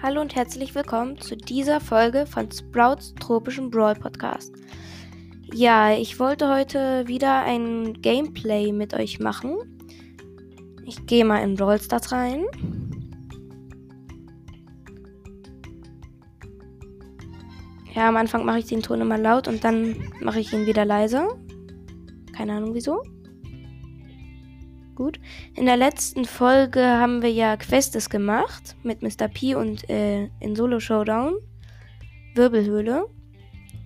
Hallo und herzlich willkommen zu dieser Folge von Sprouts tropischen Brawl Podcast. Ja, ich wollte heute wieder ein Gameplay mit euch machen. Ich gehe mal in Brawl Stars rein. Ja, am Anfang mache ich den Ton immer laut und dann mache ich ihn wieder leiser. Keine Ahnung wieso. In der letzten Folge haben wir ja Quests gemacht mit Mr. P und äh, in Solo Showdown. Wirbelhöhle.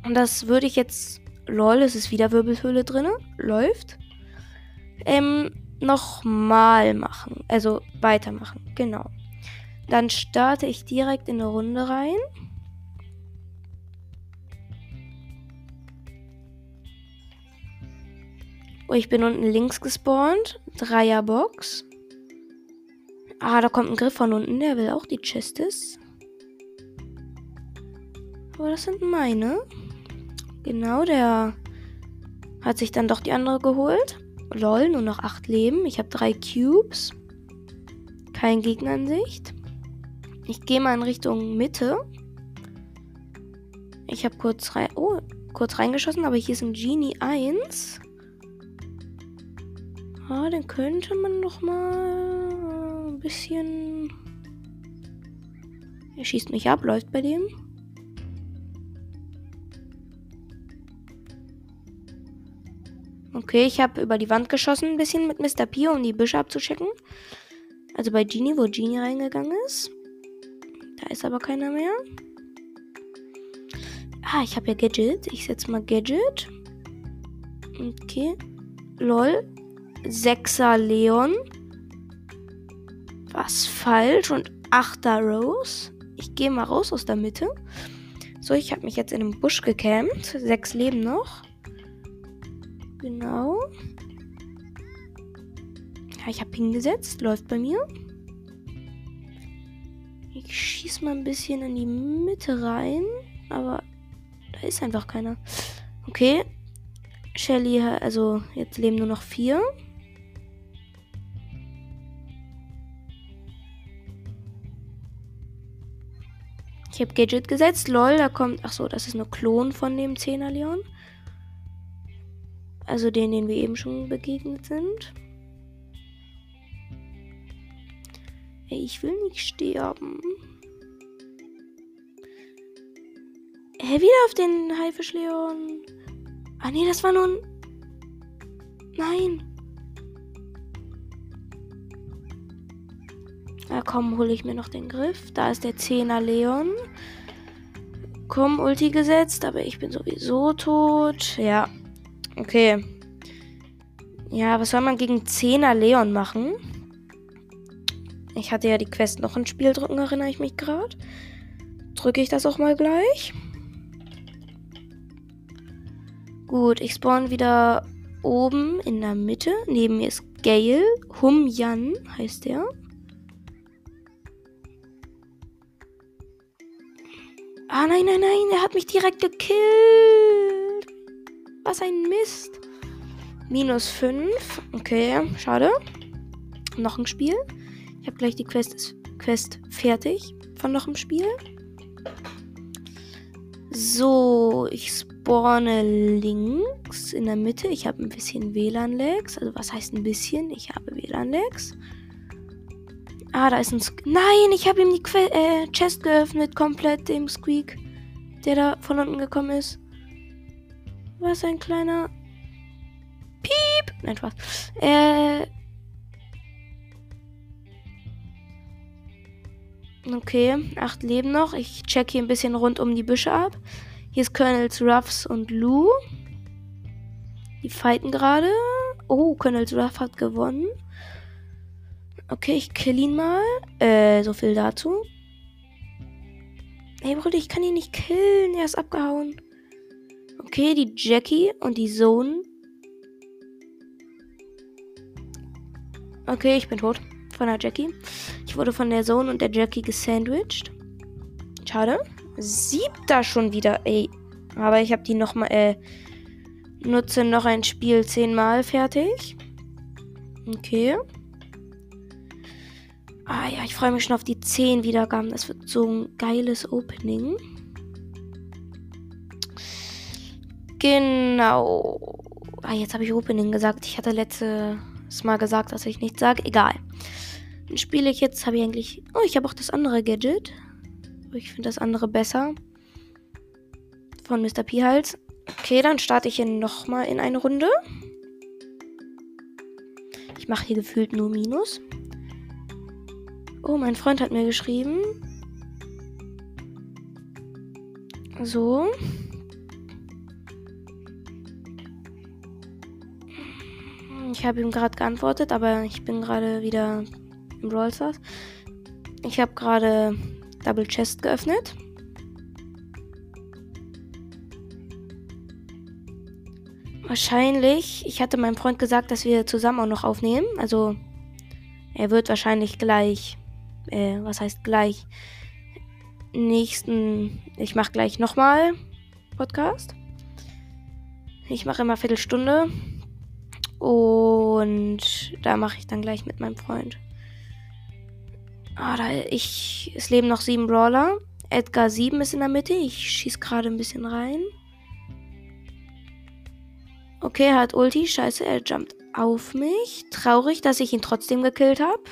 Und das würde ich jetzt. Lol, es ist wieder Wirbelhöhle drin. Läuft. Ähm, nochmal machen. Also weitermachen. Genau. Dann starte ich direkt in eine Runde rein. Oh, ich bin unten links gespawnt. Dreierbox. Ah, da kommt ein Griff von unten. Der will auch die Chestes. Aber das sind meine. Genau, der hat sich dann doch die andere geholt. Lol, nur noch acht Leben. Ich habe drei Cubes. Kein Gegner in Sicht. Ich gehe mal in Richtung Mitte. Ich habe kurz, rein, oh, kurz reingeschossen, aber hier ist ein Genie 1. Ah, dann könnte man noch mal ein bisschen. Er schießt mich ab, läuft bei dem. Okay, ich habe über die Wand geschossen ein bisschen mit Mr. P, um die Büsche abzuchecken. Also bei Genie, wo Genie reingegangen ist. Da ist aber keiner mehr. Ah, ich habe ja Gadget. Ich setze mal Gadget. Okay. Lol. Sechser Leon. Was falsch und achter Rose. Ich gehe mal raus aus der Mitte. So, ich habe mich jetzt in einem Busch gecampt. Sechs Leben noch. Genau. Ja, ich habe hingesetzt. Läuft bei mir. Ich schieße mal ein bisschen in die Mitte rein. Aber da ist einfach keiner. Okay. Shelly, also jetzt leben nur noch vier. Ich habe Gadget gesetzt. Lol, da kommt. Ach so, das ist eine Klon von dem 10er Leon. Also den, den wir eben schon begegnet sind. Ey, ich will nicht sterben. Hä, wieder auf den Haifisch Leon. Ah nee, das war nur ein. Nein. Na komm, hole ich mir noch den Griff. Da ist der 10er Leon. Komm, Ulti gesetzt, aber ich bin sowieso tot. Ja. Okay. Ja, was soll man gegen 10er Leon machen? Ich hatte ja die Quest noch ins Spiel drücken, erinnere ich mich gerade. Drücke ich das auch mal gleich. Gut, ich spawn wieder oben in der Mitte. Neben mir ist Gale. Hum Yan heißt der. Ah, nein, nein, nein, er hat mich direkt gekillt. Was ein Mist. Minus 5. Okay, schade. Noch ein Spiel. Ich habe gleich die Quest, Quest fertig von noch einem Spiel. So, ich spawne links in der Mitte. Ich habe ein bisschen WLAN-Lags. Also was heißt ein bisschen? Ich habe WLAN-Lags. Ah, da ist ein... Sk Nein, ich habe ihm die que äh, Chest geöffnet, komplett, dem Squeak, der da von unten gekommen ist. Was ein kleiner... Piep! Nein, Spaß. Äh... Okay, acht Leben noch. Ich check hier ein bisschen rund um die Büsche ab. Hier ist Colonels Ruffs und Lou. Die fighten gerade. Oh, Colonels Ruff hat gewonnen. Okay, ich kill ihn mal. Äh, so viel dazu. Ey, Bruder, ich kann ihn nicht killen. Er ist abgehauen. Okay, die Jackie und die Zone. Okay, ich bin tot. Von der Jackie. Ich wurde von der Zone und der Jackie gesandwiched. Schade. Siebter schon wieder, ey. Aber ich habe die nochmal, äh, nutze noch ein Spiel zehnmal fertig. Okay. Ah ja, ich freue mich schon auf die 10 Wiedergaben. Das wird so ein geiles Opening. Genau. Ah, jetzt habe ich Opening gesagt. Ich hatte letztes Mal gesagt, dass ich nichts sage. Egal. Dann spiele ich jetzt, habe ich eigentlich... Oh, ich habe auch das andere Gadget. Ich finde das andere besser. Von Mr. P-Hals. Okay, dann starte ich hier nochmal in eine Runde. Ich mache hier gefühlt nur Minus. Oh, mein Freund hat mir geschrieben. So. Ich habe ihm gerade geantwortet, aber ich bin gerade wieder im Brawl Stars. Ich habe gerade Double Chest geöffnet. Wahrscheinlich, ich hatte meinem Freund gesagt, dass wir zusammen auch noch aufnehmen. Also, er wird wahrscheinlich gleich, äh, was heißt gleich? Nächsten, ich mache gleich nochmal Podcast. Ich mache immer Viertelstunde. Und da mache ich dann gleich mit meinem Freund. Ah, da ich. Es leben noch sieben Brawler. Edgar 7 ist in der Mitte. Ich schieße gerade ein bisschen rein. Okay, er hat Ulti. Scheiße, er jumpt auf mich. Traurig, dass ich ihn trotzdem gekillt habe.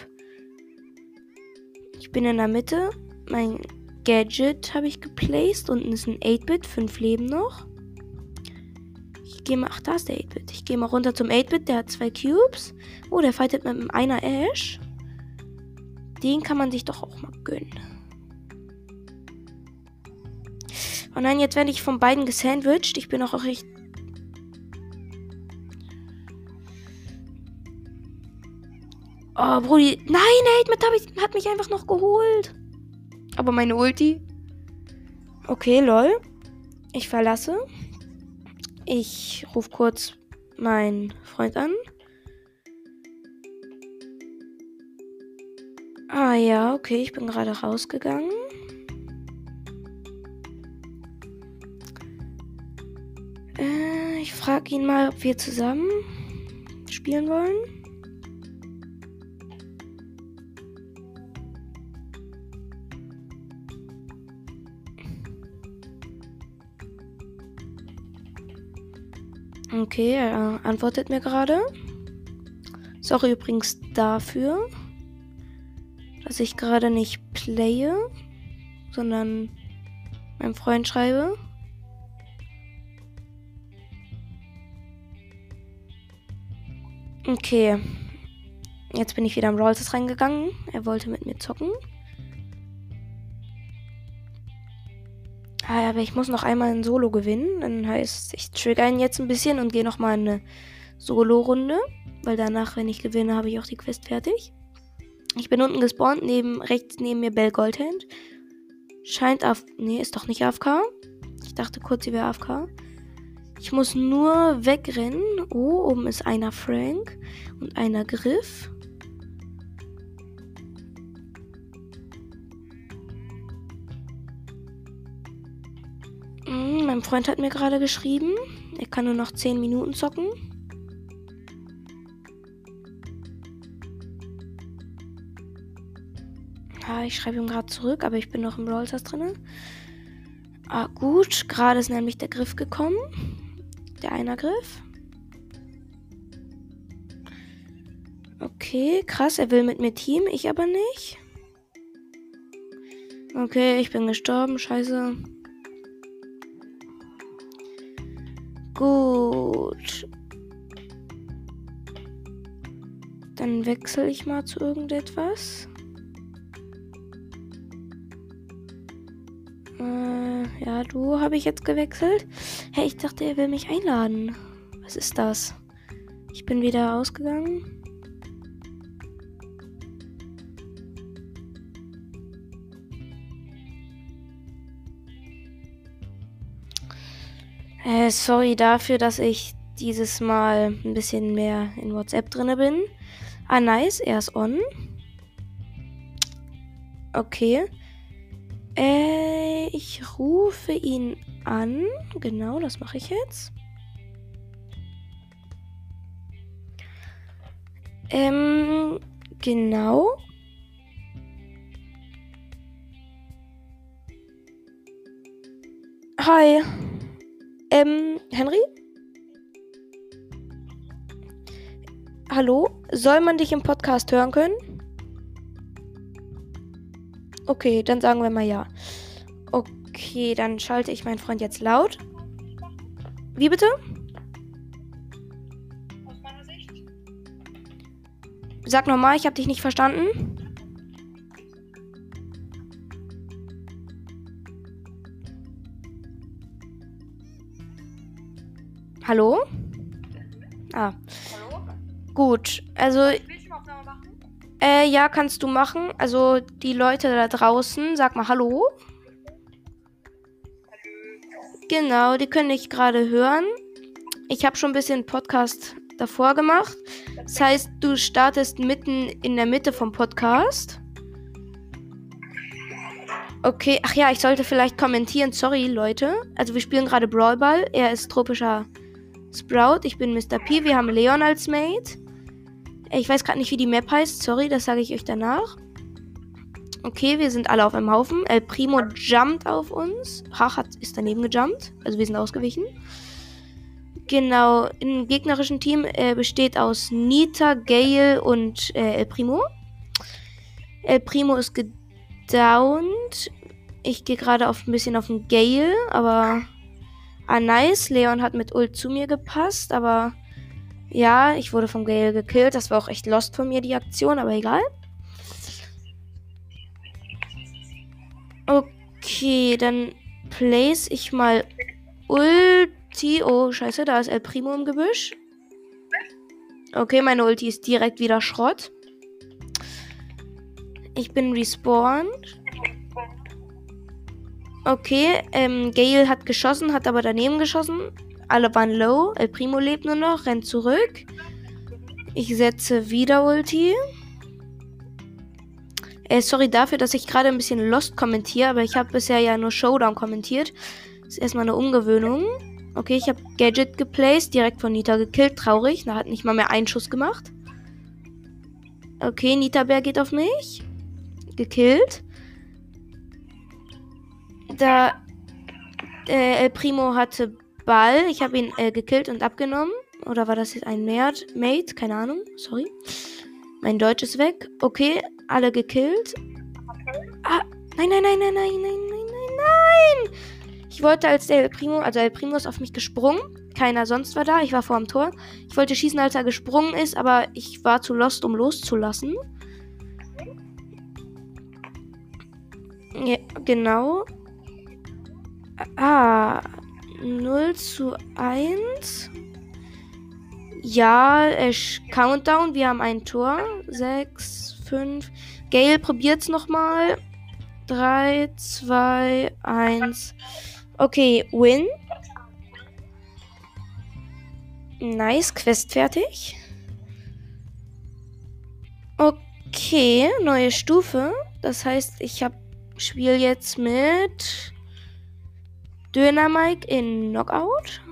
Bin in der Mitte. Mein Gadget habe ich geplaced. Unten ist ein 8-Bit. Fünf Leben noch. Ich gehe mal. Ach, da ist der 8-Bit. Ich gehe mal runter zum 8-Bit. Der hat zwei Cubes. Oh, der fightet mit einem einer Ash. Den kann man sich doch auch mal gönnen. Oh nein, jetzt werde ich von beiden gesandwiched. Ich bin auch echt. Oh, Brudi. Nein, Hate hat mich einfach noch geholt. Aber meine Ulti. Okay, lol. Ich verlasse. Ich rufe kurz meinen Freund an. Ah ja, okay, ich bin gerade rausgegangen. Äh, ich frage ihn mal, ob wir zusammen spielen wollen. Okay, er antwortet mir gerade. Sorry übrigens dafür, dass ich gerade nicht playe, sondern meinem Freund schreibe. Okay. Jetzt bin ich wieder am Rolls reingegangen. Er wollte mit mir zocken. Aber ich muss noch einmal ein Solo gewinnen. Dann heißt, ich trigger ihn jetzt ein bisschen und gehe nochmal eine Solo-Runde. Weil danach, wenn ich gewinne, habe ich auch die Quest fertig. Ich bin unten gespawnt, neben, rechts neben mir Bell Goldhand. Scheint auf. Nee, ist doch nicht AFK. Ich dachte kurz, sie wäre AFK. Ich muss nur wegrennen. Oh, oben ist einer Frank und einer Griff. Mein Freund hat mir gerade geschrieben, er kann nur noch 10 Minuten zocken. Ja, ich schreibe ihm gerade zurück, aber ich bin noch im Brawl Stars drin. Ah, gut. Gerade ist nämlich der Griff gekommen. Der Einergriff. Okay, krass. Er will mit mir Team, ich aber nicht. Okay, ich bin gestorben. Scheiße. Gut. Dann wechsle ich mal zu irgendetwas. Äh, ja, du habe ich jetzt gewechselt. Hey, ich dachte, er will mich einladen. Was ist das? Ich bin wieder ausgegangen. Äh, sorry dafür, dass ich dieses Mal ein bisschen mehr in WhatsApp drinne bin. Ah, nice, er ist on. Okay. Äh, ich rufe ihn an. Genau, das mache ich jetzt. Ähm, genau. Hi. Ähm, Henry? Hallo? Soll man dich im Podcast hören können? Okay, dann sagen wir mal ja. Okay, dann schalte ich meinen Freund jetzt laut. Wie bitte? Aus meiner Sicht. Sag nochmal, ich habe dich nicht verstanden. Hallo? Ah. Hallo? Gut, also. Äh, ja, kannst du machen. Also die Leute da draußen, sag mal Hallo. Genau, die können dich gerade hören. Ich habe schon ein bisschen Podcast davor gemacht. Das heißt, du startest mitten in der Mitte vom Podcast. Okay, ach ja, ich sollte vielleicht kommentieren. Sorry, Leute. Also wir spielen gerade Brawlball. Er ist tropischer Sprout. Ich bin Mr. P. Wir haben Leon als Mate. Ich weiß gerade nicht, wie die Map heißt. Sorry, das sage ich euch danach. Okay, wir sind alle auf einem Haufen. El Primo jumpt auf uns. Hach hat, ist daneben gejumpt. Also wir sind ausgewichen. Genau, im gegnerischen Team äh, besteht aus Nita, Gale und äh, El Primo. El Primo ist gedownt. Ich gehe gerade auf ein bisschen auf den Gale, aber. Ah, nice. Leon hat mit Ult zu mir gepasst, aber. Ja, ich wurde vom Gale gekillt. Das war auch echt lost von mir, die Aktion, aber egal. Okay, dann place ich mal Ulti. Oh, scheiße, da ist El Primo im Gebüsch. Okay, meine Ulti ist direkt wieder Schrott. Ich bin respawned. Okay, ähm, Gale hat geschossen, hat aber daneben geschossen. Alle waren low. El Primo lebt nur noch, rennt zurück. Ich setze wieder Ulti. Äh, sorry dafür, dass ich gerade ein bisschen Lost kommentiere, aber ich habe bisher ja nur Showdown kommentiert. Ist erstmal eine Umgewöhnung. Okay, ich habe Gadget geplaced, direkt von Nita gekillt. Traurig, da hat nicht mal mehr einen Schuss gemacht. Okay, Nita Bär geht auf mich. Gekillt. Da äh, El Primo hatte Ball. Ich habe ihn äh, gekillt und abgenommen. Oder war das jetzt ein Mate? Keine Ahnung. Sorry. Mein Deutsch ist weg. Okay, alle gekillt. Ah, nein, nein, nein, nein, nein, nein, nein, nein, nein. Ich wollte als der El Primo, also El Primo ist auf mich gesprungen. Keiner sonst war da. Ich war vor dem Tor. Ich wollte schießen, als er gesprungen ist, aber ich war zu lost, um loszulassen. Ja, genau. Ah, 0 zu 1. Ja, äh, Countdown. Wir haben ein Tor. 6, 5. Gail probiert's nochmal. 3, 2, 1. Okay, Win. Nice, Quest fertig. Okay, neue Stufe. Das heißt, ich hab Spiel jetzt mit Dynamike in Knockout.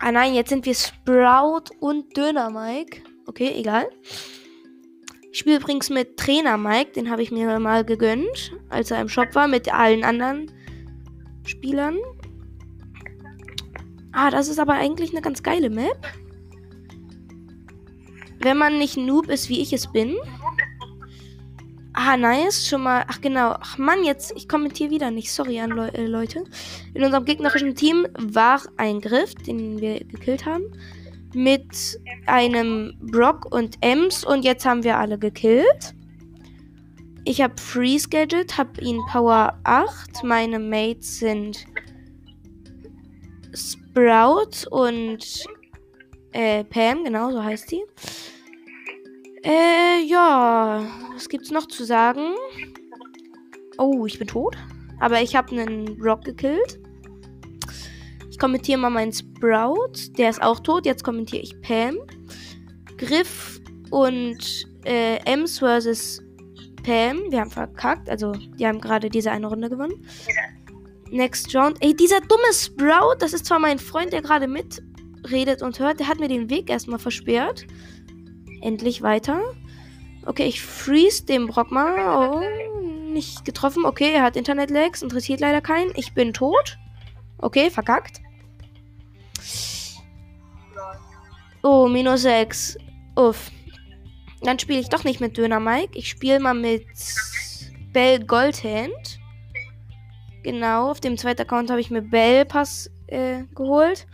Ah nein, jetzt sind wir Sprout und Döner Mike. Okay, egal. Ich spiele übrigens mit Trainer Mike, den habe ich mir mal gegönnt, als er im Shop war, mit allen anderen Spielern. Ah, das ist aber eigentlich eine ganz geile Map. Wenn man nicht Noob ist, wie ich es bin. Ah, nice. Schon mal. Ach, genau. Ach, Mann, jetzt. Ich kommentiere wieder nicht. Sorry an Le äh, Leute. In unserem gegnerischen Team war ein Griff, den wir gekillt haben. Mit einem Brock und Ems. Und jetzt haben wir alle gekillt. Ich habe Freeze Gadget, habe ihn Power 8. Meine Mates sind Sprout und äh, Pam, genau so heißt sie. Äh, ja. Was gibt's noch zu sagen? Oh, ich bin tot. Aber ich habe einen Brock gekillt. Ich kommentiere mal meinen Sprout. Der ist auch tot. Jetzt kommentiere ich Pam. Griff und äh, Ems versus Pam. Wir haben verkackt. Also, die haben gerade diese eine Runde gewonnen. Next Round. Ey, dieser dumme Sprout. Das ist zwar mein Freund, der gerade mitredet und hört. Der hat mir den Weg erstmal versperrt endlich weiter. Okay, ich freeze den Brock mal. Oh, nicht getroffen. Okay, er hat Internet-Lags, interessiert leider keinen. Ich bin tot. Okay, verkackt. Oh, minus 6. Uff. Dann spiele ich doch nicht mit Döner Mike. Ich spiele mal mit Bell Goldhand. Genau, auf dem zweiten Account habe ich mir Bell Pass äh, geholt.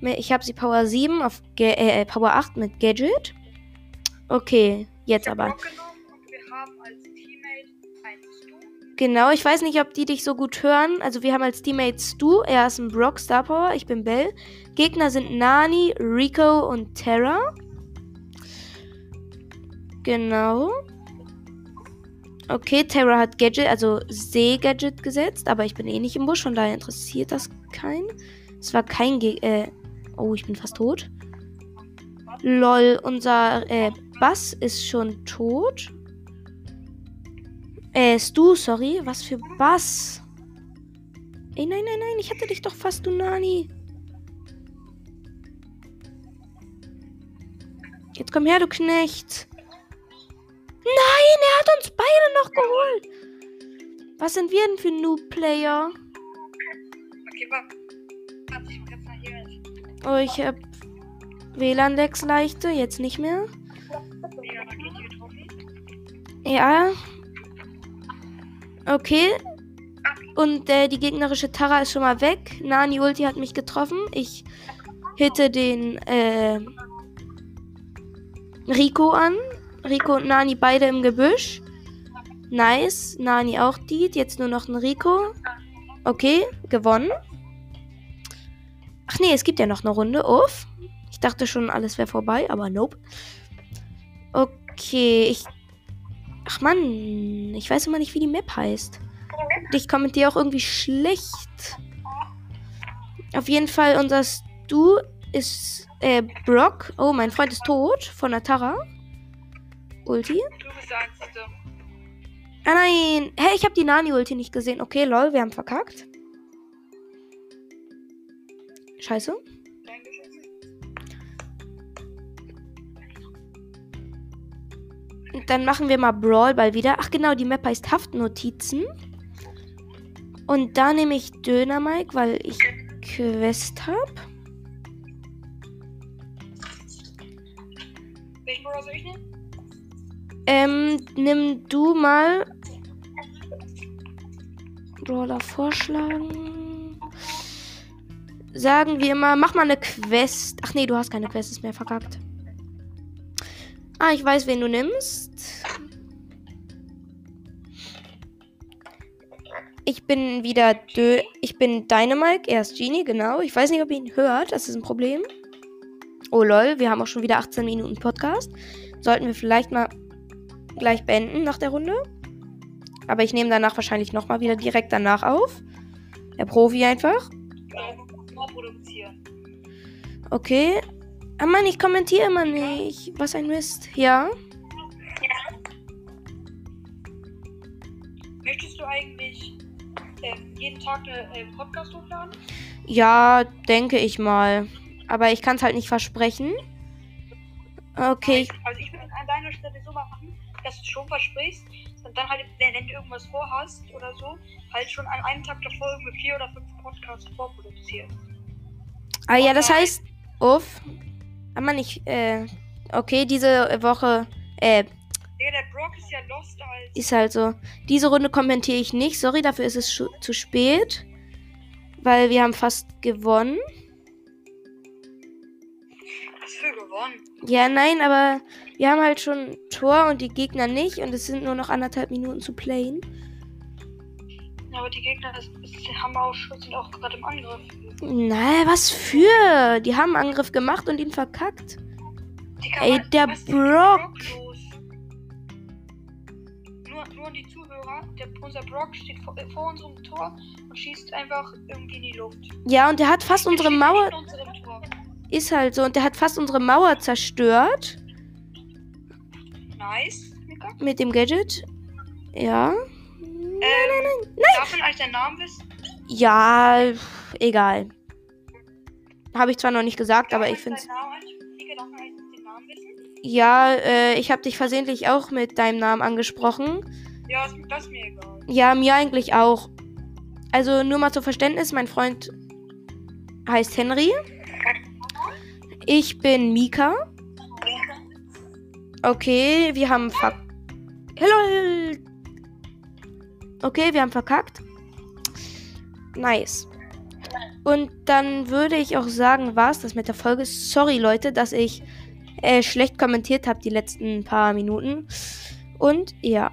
Ich habe sie Power 7 auf Ga äh, äh Power 8 mit Gadget. Okay, jetzt aber. Genau, ich weiß nicht, ob die dich so gut hören. Also wir haben als Teammates Stu, er ist ein Brock Star Power, ich bin Bell. Gegner sind Nani, Rico und Terra. Genau. Okay, Terra hat Gadget, also See-Gadget gesetzt, aber ich bin eh nicht im Busch, von daher interessiert das keinen. Es war kein Ge äh, Oh, ich bin fast tot. Lol, unser äh, Bass ist schon tot. Äh, Stu, sorry. Was für Bass? Ey, nein, nein, nein. Ich hatte dich doch fast, du Nani. Jetzt komm her, du Knecht. Nein, er hat uns beide noch geholt. Was sind wir denn für Noob-Player? Okay, warte. Oh, ich hab WLAN-Decks leichte, jetzt nicht mehr. Ja. Okay. Und äh, die gegnerische Tara ist schon mal weg. Nani Ulti hat mich getroffen. Ich hitte den äh, Rico an. Rico und Nani beide im Gebüsch. Nice. Nani auch die. Jetzt nur noch ein Rico. Okay, gewonnen. Ach nee, es gibt ja noch eine Runde. Uff. Ich dachte schon, alles wäre vorbei, aber nope. Okay, ich. Ach man, ich weiß immer nicht, wie die Map heißt. Ich kommentiere auch irgendwie schlecht. Auf jeden Fall, unser Stu ist äh, Brock. Oh, mein Freund ist tot von der Tara. Ulti. Ah nein. Hey, ich habe die Nani-Ulti nicht gesehen. Okay, lol, wir haben verkackt. Scheiße. Dann machen wir mal Brawlball wieder. Ach genau, die Map heißt Haftnotizen. Und da nehme ich Döner Mike, weil ich Quest habe. Welchen Brawler soll ich nehmen? Ähm, nimm du mal Brawler vorschlagen sagen wir immer, mach mal eine Quest. Ach nee, du hast keine Quest, ist mehr verkackt. Ah, ich weiß, wen du nimmst. Ich bin wieder Dö Ich bin Dynamike, er ist Genie, genau. Ich weiß nicht, ob ihr ihn hört, das ist ein Problem. Oh lol, wir haben auch schon wieder 18 Minuten Podcast. Sollten wir vielleicht mal gleich beenden nach der Runde. Aber ich nehme danach wahrscheinlich nochmal wieder direkt danach auf. Der Profi einfach. Okay. Ah Mann, ich kommentiere immer nicht. Was ein Mist. Ja. Möchtest du eigentlich jeden Tag einen äh, Podcast hochladen? Ja, denke ich mal. Aber ich kann es halt nicht versprechen. Okay. Also ich würde an deiner Stelle so machen, dass du schon versprichst und dann halt, wenn du irgendwas vorhast oder so, halt schon an einem Tag davor irgendwie vier oder fünf Podcasts vorproduzieren. Ah ja, das heißt, uff. Aber nicht, äh, okay, diese Woche, äh, ja, der Brock ist ja lost als. Ist halt so. Diese Runde kommentiere ich nicht. Sorry, dafür ist es zu spät. Weil wir haben fast gewonnen. Was für gewonnen? Ja, nein, aber wir haben halt schon Tor und die Gegner nicht. Und es sind nur noch anderthalb Minuten zu playen. Ja, aber die Gegner das, das haben auch, sind auch gerade im Angriff. Na, was für? Die haben Angriff gemacht und ihn verkackt. Ey, der Brock. Nur, nur die Zuhörer, der, unser Brock steht vor, äh, vor, unserem Tor und schießt einfach irgendwie in die Luft. Ja, und der hat fast der unsere Mauer. Ist halt so, und der hat fast unsere Mauer zerstört. Nice. Mika. Mit dem Gadget. Ja. Ähm, nein, nein, nein. nein. Darf man eigentlich den Namen wissen? Ja, egal. Habe ich zwar noch nicht gesagt, Darf aber ich finde es. Ja, äh, ich habe dich versehentlich auch mit deinem Namen angesprochen. Ja, das ist mir egal. Ja, mir eigentlich auch. Also nur mal zur Verständnis, mein Freund heißt Henry. Ich bin Mika. Okay, wir haben ver... Hello. Okay, wir haben verkackt. Nice. Und dann würde ich auch sagen, war es das mit der Folge. Sorry, Leute, dass ich äh, schlecht kommentiert habe die letzten paar Minuten. Und ja.